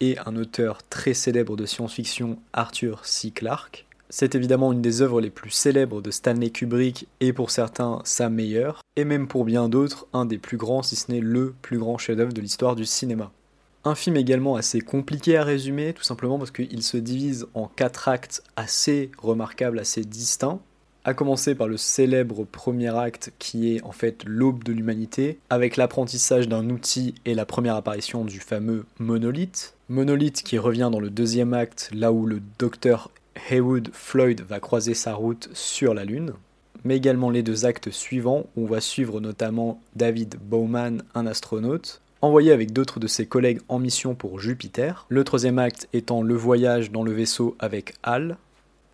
et un auteur très célèbre de science-fiction, Arthur C. Clarke. C'est évidemment une des œuvres les plus célèbres de Stanley Kubrick et pour certains sa meilleure, et même pour bien d'autres un des plus grands, si ce n'est le plus grand chef-d'œuvre de l'histoire du cinéma. Un film également assez compliqué à résumer, tout simplement parce qu'il se divise en quatre actes assez remarquables, assez distincts, à commencer par le célèbre premier acte qui est en fait l'aube de l'humanité, avec l'apprentissage d'un outil et la première apparition du fameux monolithe. Monolithe qui revient dans le deuxième acte, là où le docteur Heywood Floyd va croiser sa route sur la Lune. Mais également les deux actes suivants, où on va suivre notamment David Bowman, un astronaute, envoyé avec d'autres de ses collègues en mission pour Jupiter. Le troisième acte étant le voyage dans le vaisseau avec Hal,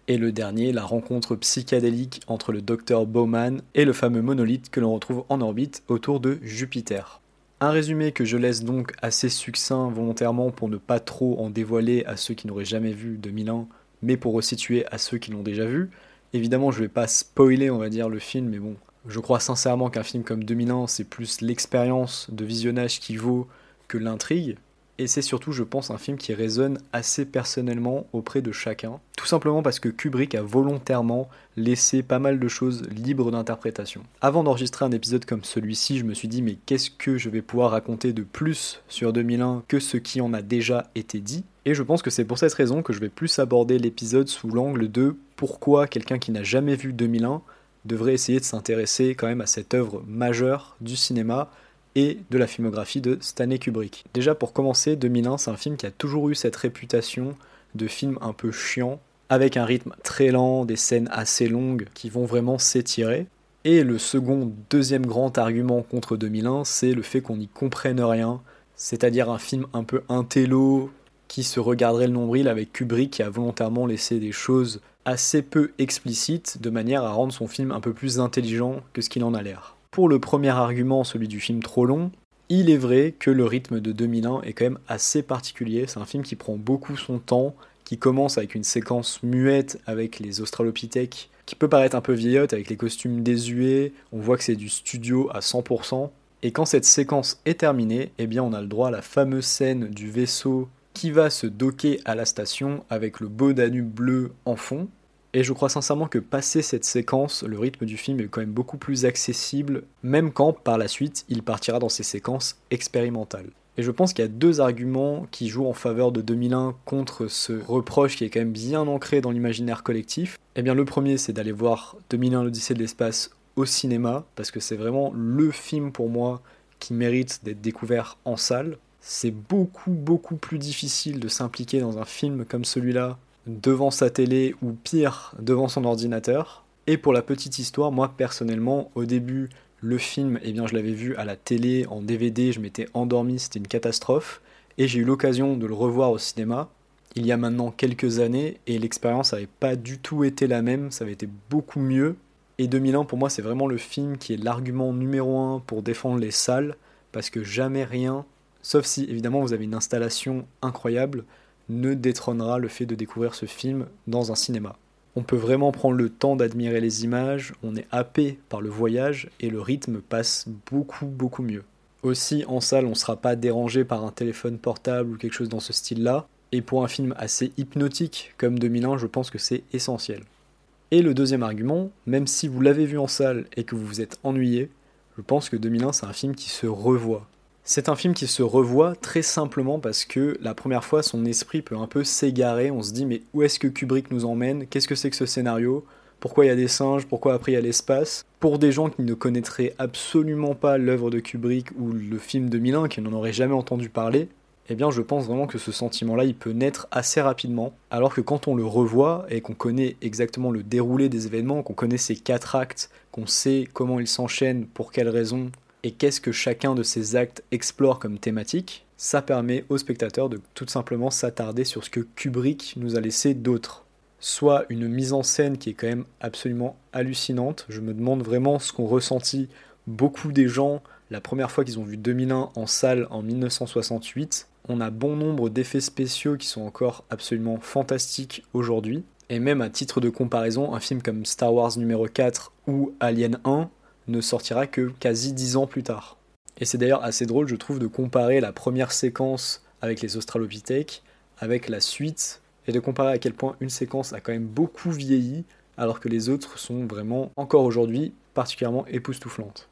et le dernier, la rencontre psychédélique entre le docteur Bowman et le fameux monolithe que l'on retrouve en orbite autour de Jupiter. Un résumé que je laisse donc assez succinct volontairement pour ne pas trop en dévoiler à ceux qui n'auraient jamais vu 2001, mais pour resituer à ceux qui l'ont déjà vu. Évidemment, je vais pas spoiler, on va dire, le film, mais bon, je crois sincèrement qu'un film comme 2001, c'est plus l'expérience de visionnage qui vaut que l'intrigue et c'est surtout, je pense, un film qui résonne assez personnellement auprès de chacun, tout simplement parce que Kubrick a volontairement laissé pas mal de choses libres d'interprétation. Avant d'enregistrer un épisode comme celui-ci, je me suis dit mais qu'est-ce que je vais pouvoir raconter de plus sur 2001 que ce qui en a déjà été dit? Et je pense que c'est pour cette raison que je vais plus aborder l'épisode sous l'angle de pourquoi quelqu'un qui n'a jamais vu 2001 devrait essayer de s'intéresser quand même à cette œuvre majeure du cinéma et de la filmographie de Stanley Kubrick. Déjà pour commencer, 2001 c'est un film qui a toujours eu cette réputation de film un peu chiant, avec un rythme très lent, des scènes assez longues qui vont vraiment s'étirer. Et le second, deuxième grand argument contre 2001, c'est le fait qu'on n'y comprenne rien, c'est-à-dire un film un peu intello, qui se regarderait le nombril avec Kubrick qui a volontairement laissé des choses assez peu explicites de manière à rendre son film un peu plus intelligent que ce qu'il en a l'air. Pour le premier argument, celui du film trop long, il est vrai que le rythme de 2001 est quand même assez particulier. C'est un film qui prend beaucoup son temps, qui commence avec une séquence muette avec les australopithèques, qui peut paraître un peu vieillotte avec les costumes désuets. On voit que c'est du studio à 100%. Et quand cette séquence est terminée, eh bien on a le droit à la fameuse scène du vaisseau qui va se docker à la station avec le beau Danube bleu en fond. Et je crois sincèrement que passé cette séquence, le rythme du film est quand même beaucoup plus accessible, même quand par la suite il partira dans ses séquences expérimentales. Et je pense qu'il y a deux arguments qui jouent en faveur de 2001 contre ce reproche qui est quand même bien ancré dans l'imaginaire collectif. Eh bien le premier c'est d'aller voir 2001 l'Odyssée de l'espace au cinéma, parce que c'est vraiment le film pour moi qui mérite d'être découvert en salle. C'est beaucoup beaucoup plus difficile de s'impliquer dans un film comme celui-là devant sa télé ou pire devant son ordinateur. Et pour la petite histoire, moi personnellement, au début, le film, eh bien, je l'avais vu à la télé, en DVD, je m'étais endormi, c'était une catastrophe. Et j'ai eu l'occasion de le revoir au cinéma il y a maintenant quelques années et l'expérience n'avait pas du tout été la même, ça avait été beaucoup mieux. Et 2001 pour moi c'est vraiment le film qui est l'argument numéro un pour défendre les salles parce que jamais rien, sauf si évidemment vous avez une installation incroyable, ne détrônera le fait de découvrir ce film dans un cinéma. On peut vraiment prendre le temps d'admirer les images, on est happé par le voyage et le rythme passe beaucoup beaucoup mieux. Aussi en salle on ne sera pas dérangé par un téléphone portable ou quelque chose dans ce style-là, et pour un film assez hypnotique comme 2001 je pense que c'est essentiel. Et le deuxième argument, même si vous l'avez vu en salle et que vous vous êtes ennuyé, je pense que 2001 c'est un film qui se revoit. C'est un film qui se revoit très simplement parce que la première fois, son esprit peut un peu s'égarer. On se dit, mais où est-ce que Kubrick nous emmène? Qu'est-ce que c'est que ce scénario? Pourquoi il y a des singes? Pourquoi après il y a l'espace? Pour des gens qui ne connaîtraient absolument pas l'œuvre de Kubrick ou le film 2001, qui n'en auraient jamais entendu parler, eh bien je pense vraiment que ce sentiment-là, il peut naître assez rapidement, alors que quand on le revoit et qu'on connaît exactement le déroulé des événements, qu'on connaît ces quatre actes, qu'on sait comment ils s'enchaînent, pour quelles raisons, et qu'est-ce que chacun de ces actes explore comme thématique, ça permet au spectateur de tout simplement s'attarder sur ce que Kubrick nous a laissé d'autre. Soit une mise en scène qui est quand même absolument hallucinante. Je me demande vraiment ce qu'ont ressenti beaucoup des gens la première fois qu'ils ont vu 2001 en salle en 1968. On a bon nombre d'effets spéciaux qui sont encore absolument fantastiques aujourd'hui. Et même à titre de comparaison, un film comme Star Wars numéro 4 ou Alien 1 ne sortira que quasi 10 ans plus tard. Et c'est d'ailleurs assez drôle, je trouve, de comparer la première séquence avec les Australopithèques avec la suite et de comparer à quel point une séquence a quand même beaucoup vieilli alors que les autres sont vraiment encore aujourd'hui particulièrement époustouflantes.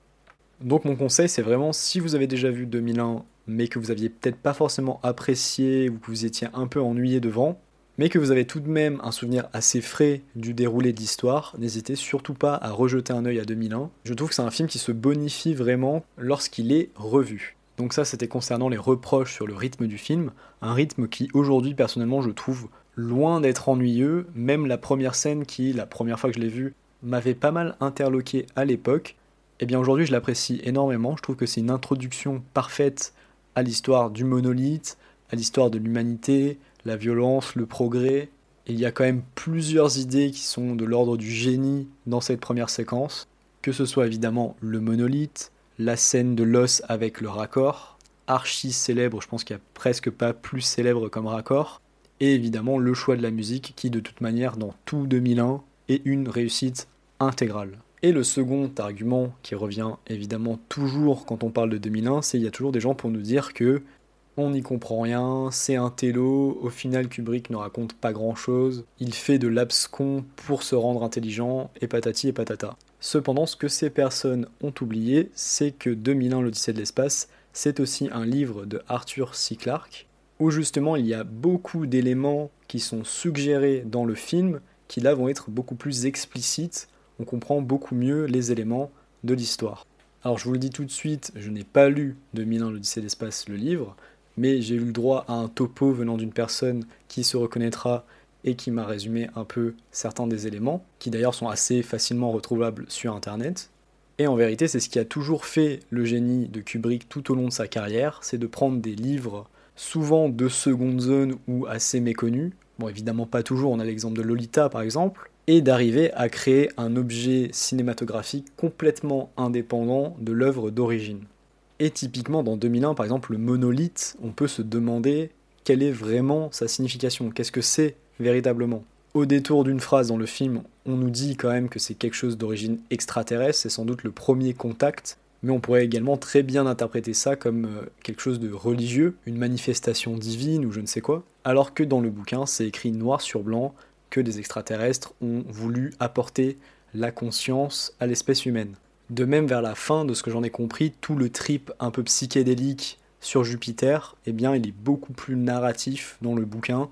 Donc mon conseil c'est vraiment si vous avez déjà vu 2001 mais que vous aviez peut-être pas forcément apprécié ou que vous étiez un peu ennuyé devant, mais que vous avez tout de même un souvenir assez frais du déroulé de l'histoire, n'hésitez surtout pas à rejeter un œil à 2001. Je trouve que c'est un film qui se bonifie vraiment lorsqu'il est revu. Donc ça, c'était concernant les reproches sur le rythme du film, un rythme qui aujourd'hui, personnellement, je trouve loin d'être ennuyeux, même la première scène qui, la première fois que je l'ai vue, m'avait pas mal interloqué à l'époque, eh bien aujourd'hui je l'apprécie énormément, je trouve que c'est une introduction parfaite à l'histoire du monolithe, à l'histoire de l'humanité, la violence, le progrès. il y a quand même plusieurs idées qui sont de l'ordre du génie dans cette première séquence, que ce soit évidemment le monolithe, la scène de l'os avec le raccord, archi célèbre, je pense qu'il n'y a presque pas plus célèbre comme raccord, et évidemment le choix de la musique qui de toute manière dans tout 2001 est une réussite intégrale. Et le second argument qui revient évidemment toujours quand on parle de 2001, c'est qu'il y a toujours des gens pour nous dire que on n'y comprend rien, c'est un télo, au final Kubrick ne raconte pas grand chose, il fait de l'abscon pour se rendre intelligent, et patati et patata. Cependant, ce que ces personnes ont oublié, c'est que 2001 l'Odyssée de l'espace, c'est aussi un livre de Arthur C. Clarke, où justement il y a beaucoup d'éléments qui sont suggérés dans le film, qui là vont être beaucoup plus explicites, on comprend beaucoup mieux les éléments de l'histoire. Alors je vous le dis tout de suite, je n'ai pas lu 2001 l'Odyssée de l'espace, le livre, mais j'ai eu le droit à un topo venant d'une personne qui se reconnaîtra et qui m'a résumé un peu certains des éléments, qui d'ailleurs sont assez facilement retrouvables sur Internet. Et en vérité, c'est ce qui a toujours fait le génie de Kubrick tout au long de sa carrière, c'est de prendre des livres souvent de seconde zone ou assez méconnus, bon évidemment pas toujours, on a l'exemple de Lolita par exemple, et d'arriver à créer un objet cinématographique complètement indépendant de l'œuvre d'origine. Et typiquement, dans 2001, par exemple, le monolithe, on peut se demander quelle est vraiment sa signification, qu'est-ce que c'est véritablement? Au détour d'une phrase dans le film, on nous dit quand même que c'est quelque chose d'origine extraterrestre, c'est sans doute le premier contact, mais on pourrait également très bien interpréter ça comme euh, quelque chose de religieux, une manifestation divine ou je ne sais quoi, alors que dans le bouquin, c'est écrit noir sur blanc que des extraterrestres ont voulu apporter la conscience à l'espèce humaine. De même, vers la fin, de ce que j'en ai compris, tout le trip un peu psychédélique sur Jupiter, eh bien, il est beaucoup plus narratif dans le bouquin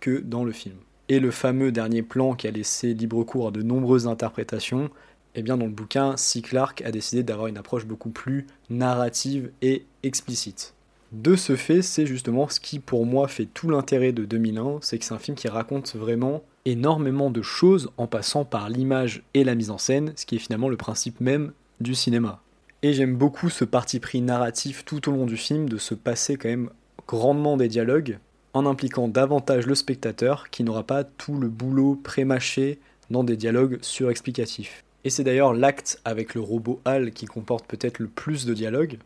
que dans le film. Et le fameux dernier plan qui a laissé libre cours à de nombreuses interprétations, eh bien, dans le bouquin, C. Clarke a décidé d'avoir une approche beaucoup plus narrative et explicite. De ce fait, c'est justement ce qui pour moi fait tout l'intérêt de 2001, c'est que c'est un film qui raconte vraiment énormément de choses en passant par l'image et la mise en scène, ce qui est finalement le principe même du cinéma. Et j'aime beaucoup ce parti pris narratif tout au long du film de se passer quand même grandement des dialogues en impliquant davantage le spectateur qui n'aura pas tout le boulot prémâché dans des dialogues surexplicatifs. Et c'est d'ailleurs l'acte avec le robot HAL qui comporte peut-être le plus de dialogues,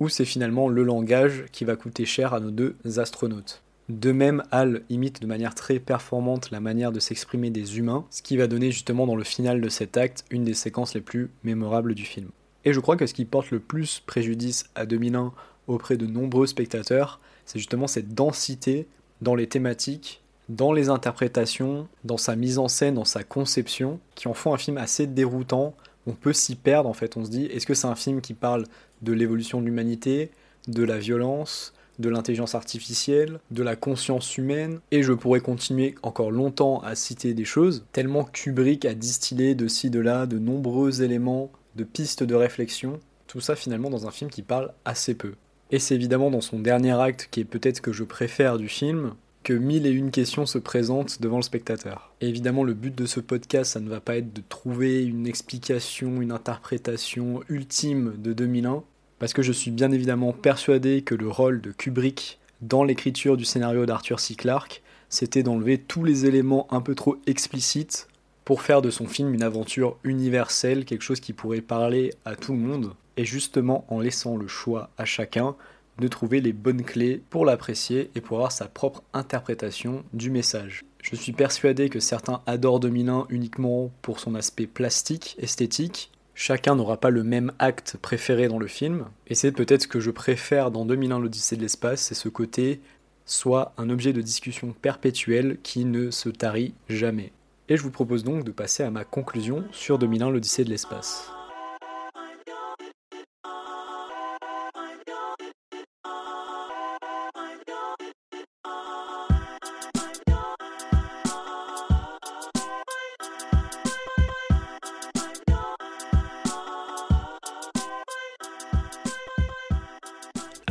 où c'est finalement le langage qui va coûter cher à nos deux astronautes. De même, Hal imite de manière très performante la manière de s'exprimer des humains, ce qui va donner justement dans le final de cet acte une des séquences les plus mémorables du film. Et je crois que ce qui porte le plus préjudice à 2001 auprès de nombreux spectateurs, c'est justement cette densité dans les thématiques, dans les interprétations, dans sa mise en scène, dans sa conception, qui en font un film assez déroutant. On peut s'y perdre en fait, on se dit, est-ce que c'est un film qui parle de l'évolution de l'humanité, de la violence, de l'intelligence artificielle, de la conscience humaine, et je pourrais continuer encore longtemps à citer des choses, tellement Kubrick a distillé de ci, de là, de nombreux éléments, de pistes de réflexion, tout ça finalement dans un film qui parle assez peu. Et c'est évidemment dans son dernier acte, qui est peut-être que je préfère du film, que mille et une questions se présentent devant le spectateur. Et évidemment, le but de ce podcast, ça ne va pas être de trouver une explication, une interprétation ultime de 2001, parce que je suis bien évidemment persuadé que le rôle de Kubrick dans l'écriture du scénario d'Arthur C. Clarke, c'était d'enlever tous les éléments un peu trop explicites pour faire de son film une aventure universelle, quelque chose qui pourrait parler à tout le monde, et justement en laissant le choix à chacun de trouver les bonnes clés pour l'apprécier et pour avoir sa propre interprétation du message. Je suis persuadé que certains adorent 2001 uniquement pour son aspect plastique, esthétique, Chacun n'aura pas le même acte préféré dans le film, et c'est peut-être ce que je préfère dans 2001 l'Odyssée de l'espace, c'est ce côté soit un objet de discussion perpétuel qui ne se tarit jamais. Et je vous propose donc de passer à ma conclusion sur 2001 l'Odyssée de l'espace.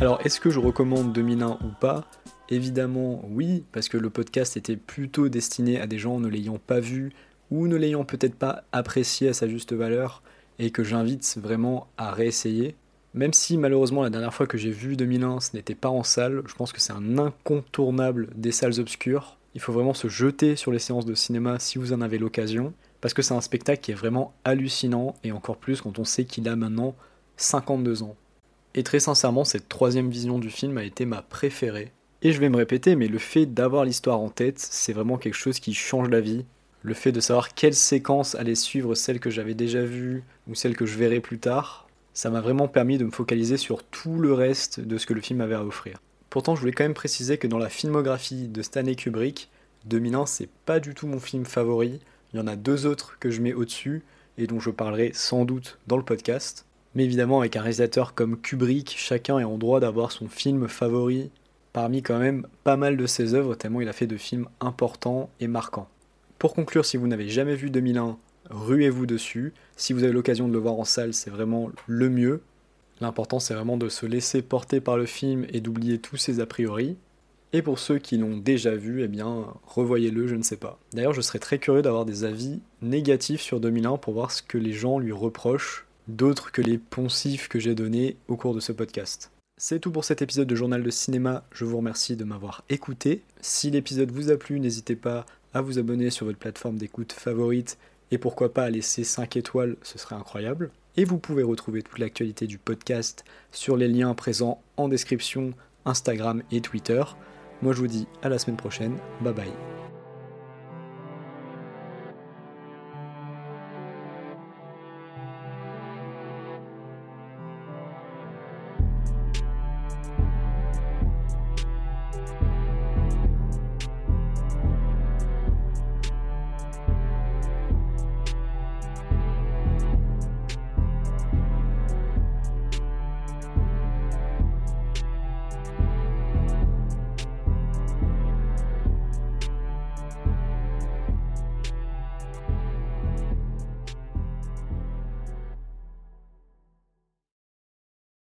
Alors, est-ce que je recommande 2001 ou pas? Évidemment, oui, parce que le podcast était plutôt destiné à des gens ne l'ayant pas vu ou ne l'ayant peut-être pas apprécié à sa juste valeur et que j'invite vraiment à réessayer. Même si malheureusement la dernière fois que j'ai vu 2001 ce n'était pas en salle, je pense que c'est un incontournable des salles obscures. Il faut vraiment se jeter sur les séances de cinéma si vous en avez l'occasion, parce que c'est un spectacle qui est vraiment hallucinant et encore plus quand on sait qu'il a maintenant 52 ans. Et très sincèrement, cette troisième vision du film a été ma préférée. Et je vais me répéter, mais le fait d'avoir l'histoire en tête, c'est vraiment quelque chose qui change la vie. Le fait de savoir quelle séquence allait suivre celle que j'avais déjà vue ou celle que je verrai plus tard, ça m'a vraiment permis de me focaliser sur tout le reste de ce que le film avait à offrir. Pourtant, je voulais quand même préciser que dans la filmographie de Stanley Kubrick, 2001 c'est pas du tout mon film favori. Il y en a deux autres que je mets au-dessus et dont je parlerai sans doute dans le podcast. Mais évidemment, avec un réalisateur comme Kubrick, chacun est en droit d'avoir son film favori parmi quand même pas mal de ses œuvres, tellement il a fait de films importants et marquants. Pour conclure, si vous n'avez jamais vu 2001, ruez-vous dessus. Si vous avez l'occasion de le voir en salle, c'est vraiment le mieux. L'important, c'est vraiment de se laisser porter par le film et d'oublier tous ses a priori. Et pour ceux qui l'ont déjà vu, eh bien, revoyez-le, je ne sais pas. D'ailleurs, je serais très curieux d'avoir des avis négatifs sur 2001 pour voir ce que les gens lui reprochent d'autres que les poncifs que j'ai donnés au cours de ce podcast. C'est tout pour cet épisode de Journal de Cinéma, je vous remercie de m'avoir écouté. Si l'épisode vous a plu, n'hésitez pas à vous abonner sur votre plateforme d'écoute favorite et pourquoi pas à laisser 5 étoiles, ce serait incroyable. Et vous pouvez retrouver toute l'actualité du podcast sur les liens présents en description, Instagram et Twitter. Moi je vous dis à la semaine prochaine, bye bye.